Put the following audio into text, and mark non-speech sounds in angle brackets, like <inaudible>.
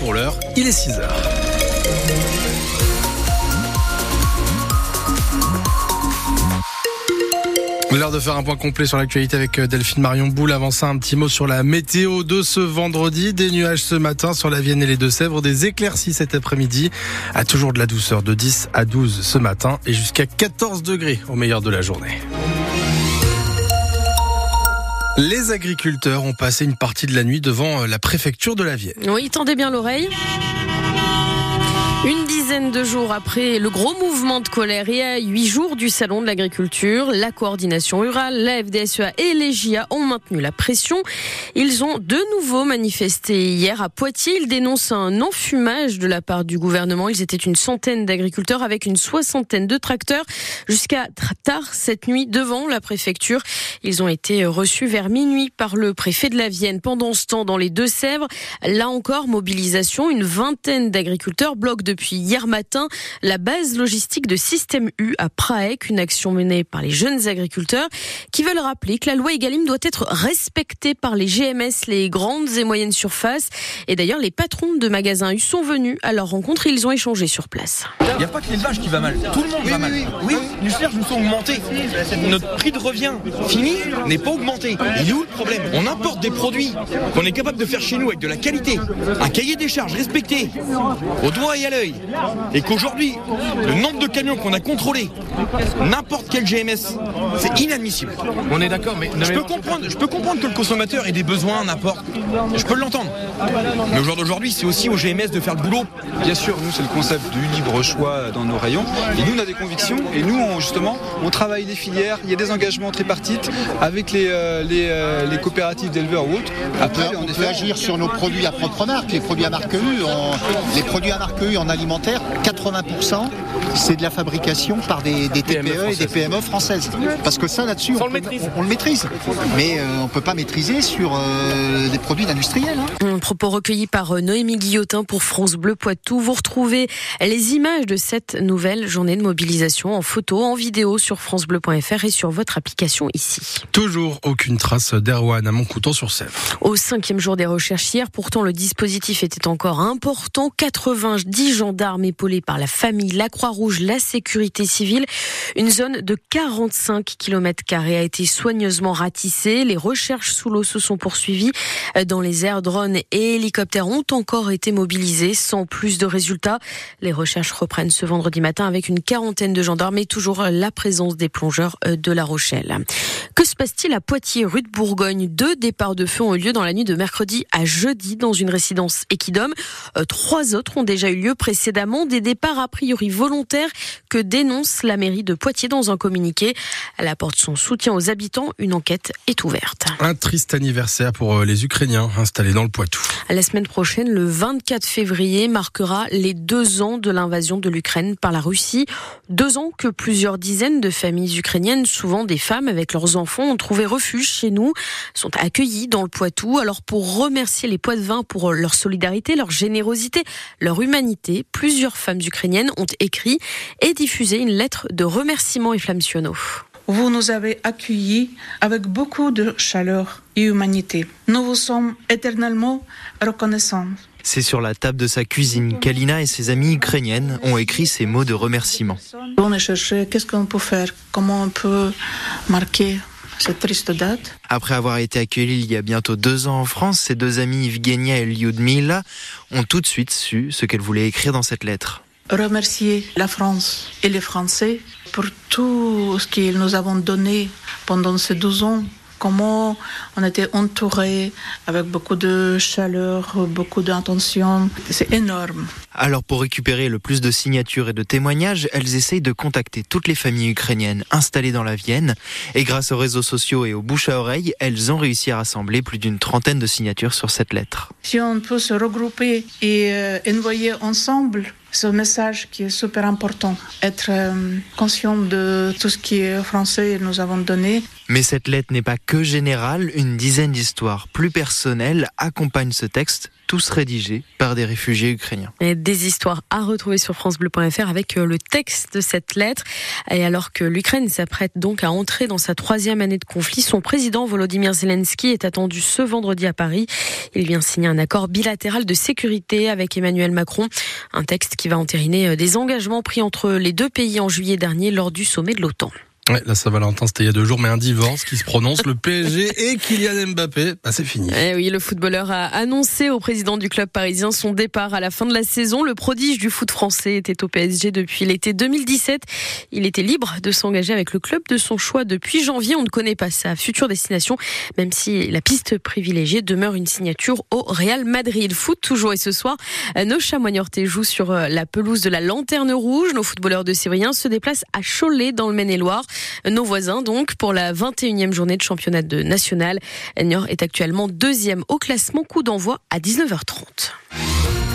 pour l'heure, il est 6 heures. L'heure de faire un point complet sur l'actualité avec euh, Delphine Marion Boule. Avant un petit mot sur la météo de ce vendredi. Des nuages ce matin sur la Vienne et les Deux-Sèvres, des éclaircies cet après-midi. À toujours de la douceur de 10 à 12 ce matin et jusqu'à 14 degrés au meilleur de la journée. Les agriculteurs ont passé une partie de la nuit devant euh, la préfecture de la Vienne. Oui, tendez bien l'oreille. Dizaine de jours après le gros mouvement de colère et à huit jours du salon de l'agriculture, la coordination rurale, la FDSEA et les GIA ont maintenu la pression. Ils ont de nouveau manifesté hier à Poitiers. Ils dénoncent un enfumage de la part du gouvernement. Ils étaient une centaine d'agriculteurs avec une soixantaine de tracteurs jusqu'à tard cette nuit devant la préfecture. Ils ont été reçus vers minuit par le préfet de la Vienne. Pendant ce temps, dans les Deux-Sèvres, là encore, mobilisation. Une vingtaine d'agriculteurs bloquent depuis hier matin la base logistique de Système U à Praec, une action menée par les jeunes agriculteurs qui veulent rappeler que la loi Egalim doit être respectée par les GMS, les grandes et moyennes surfaces. Et d'ailleurs, les patrons de magasins U sont venus à leur rencontre et ils ont échangé sur place. Il n'y a pas que l'élevage qui va mal, tout le monde va mal. Oui, les salaires nous sont augmentés. Notre prix de revient fini n'est pas augmenté. Il est où le problème? On importe des produits qu'on est capable de faire chez nous avec de la qualité, un cahier des charges respecté, au doigt et à l'œil et qu'aujourd'hui, le nombre de camions qu'on a contrôlés, n'importe quel GMS, c'est inadmissible. On est d'accord, mais je peux comprendre, je peux comprendre que le consommateur ait des besoins, n'importe. Je peux l'entendre. Mais au jour d'aujourd'hui, c'est aussi au GMS de faire le boulot. Bien sûr, nous c'est le concept du libre choix dans nos rayons. Et nous on a des convictions et nous on, justement on travaille les filières. Il y a des engagements tripartites avec les, euh, euh, les, coopératives d'éleveurs ou autres. Après, on, peut agir sur nos produits à propre marque, les produits à marque U. les produits à marque U, on alimentaire, 80%, c'est de la fabrication par des, TPE et des PME françaises. Parce que ça, là-dessus, on, le maîtrise. Mais euh, on ne peut pas maîtriser sur euh, des produits industriels. Hein. Un propos recueilli par euh, Noémie Guillotin pour France Bleu Poitou. Vous retrouvez les images de cette nouvelle journée de mobilisation en photo, en vidéo sur francebleu.fr et sur votre application ici. Toujours aucune trace d'Erwan à Montcouton sur Sèvres. Au cinquième jour des recherches hier, pourtant le dispositif était encore important. 90 gendarmes épaulés par la famille, la Croix-Rouge, la sécurité civile. Une zone de 45 km a été soigneusement ratissée. Les recherches sous l'eau se sont poursuivies. Dans les airs, drones et hélicoptères ont encore été mobilisés sans plus de résultats. Les recherches reprennent ce vendredi matin avec une quarantaine de gendarmes et toujours la présence des plongeurs de La Rochelle. Que se passe-t-il à Poitiers, rue de Bourgogne? Deux départs de feu ont eu lieu dans la nuit de mercredi à jeudi dans une résidence Equidom. Euh, trois autres ont déjà eu lieu précédemment, des départs a priori volontaires que dénonce la mairie de Poitiers dans un communiqué. Elle apporte son soutien aux habitants. Une enquête est ouverte. Un triste anniversaire pour euh, les Ukrainiens installés dans le Poitou. La semaine prochaine, le 24 février, marquera les deux ans de l'invasion de l'Ukraine par la Russie. Deux ans que plusieurs dizaines de familles ukrainiennes, souvent des femmes avec leurs enfants, ont trouvé refuge chez nous, sont accueillis dans le Poitou. Alors pour remercier les Poitevins pour leur solidarité, leur générosité, leur humanité, plusieurs femmes ukrainiennes ont écrit et diffusé une lettre de remerciement et flamsionneau. Vous nous avez accueillis avec beaucoup de chaleur et humanité. Nous vous sommes éternellement reconnaissants. C'est sur la table de sa cuisine qu'Alina et ses amies ukrainiennes ont écrit ces mots de remerciement. On a cherché qu'est-ce qu'on peut faire, comment on peut marquer? Cette triste date. Après avoir été accueillis il y a bientôt deux ans en France, ces deux amies Evgenia et Lyudmila ont tout de suite su ce qu'elles voulaient écrire dans cette lettre remercier la France et les Français pour tout ce qu'ils nous avons donné pendant ces 12 ans comment on était entouré avec beaucoup de chaleur, beaucoup d'attention. C'est énorme. Alors pour récupérer le plus de signatures et de témoignages, elles essayent de contacter toutes les familles ukrainiennes installées dans la Vienne. Et grâce aux réseaux sociaux et aux bouches à oreille, elles ont réussi à rassembler plus d'une trentaine de signatures sur cette lettre. Si on peut se regrouper et euh, envoyer ensemble ce message qui est super important, être euh, conscient de tout ce qui est français nous avons donné. Mais cette lettre n'est pas que générale, une dizaine d'histoires plus personnelles accompagnent ce texte tous rédigés par des réfugiés ukrainiens. Et des histoires à retrouver sur francebleu.fr avec euh, le texte de cette lettre. Et alors que l'Ukraine s'apprête donc à entrer dans sa troisième année de conflit, son président Volodymyr Zelensky est attendu ce vendredi à Paris. Il vient signer un accord bilatéral de sécurité avec Emmanuel Macron, un texte qui va entériner euh, des engagements pris entre les deux pays en juillet dernier lors du sommet de l'OTAN. Ouais, la Saint-Valentin, c'était il y a deux jours, mais un divorce qui se prononce. Le PSG <laughs> et Kylian Mbappé, bah, c'est fini. Eh oui, le footballeur a annoncé au président du club parisien son départ à la fin de la saison. Le prodige du foot français était au PSG depuis l'été 2017. Il était libre de s'engager avec le club de son choix depuis janvier. On ne connaît pas sa future destination, même si la piste privilégiée demeure une signature au Real Madrid. Foot toujours et ce soir, nos chamoignortés jouent sur la pelouse de la Lanterne Rouge. Nos footballeurs de Sévrien se déplacent à Cholet dans le Maine-et-Loire. Nos voisins, donc, pour la 21e journée de championnat de national. Niort est actuellement deuxième au classement. Coup d'envoi à 19h30.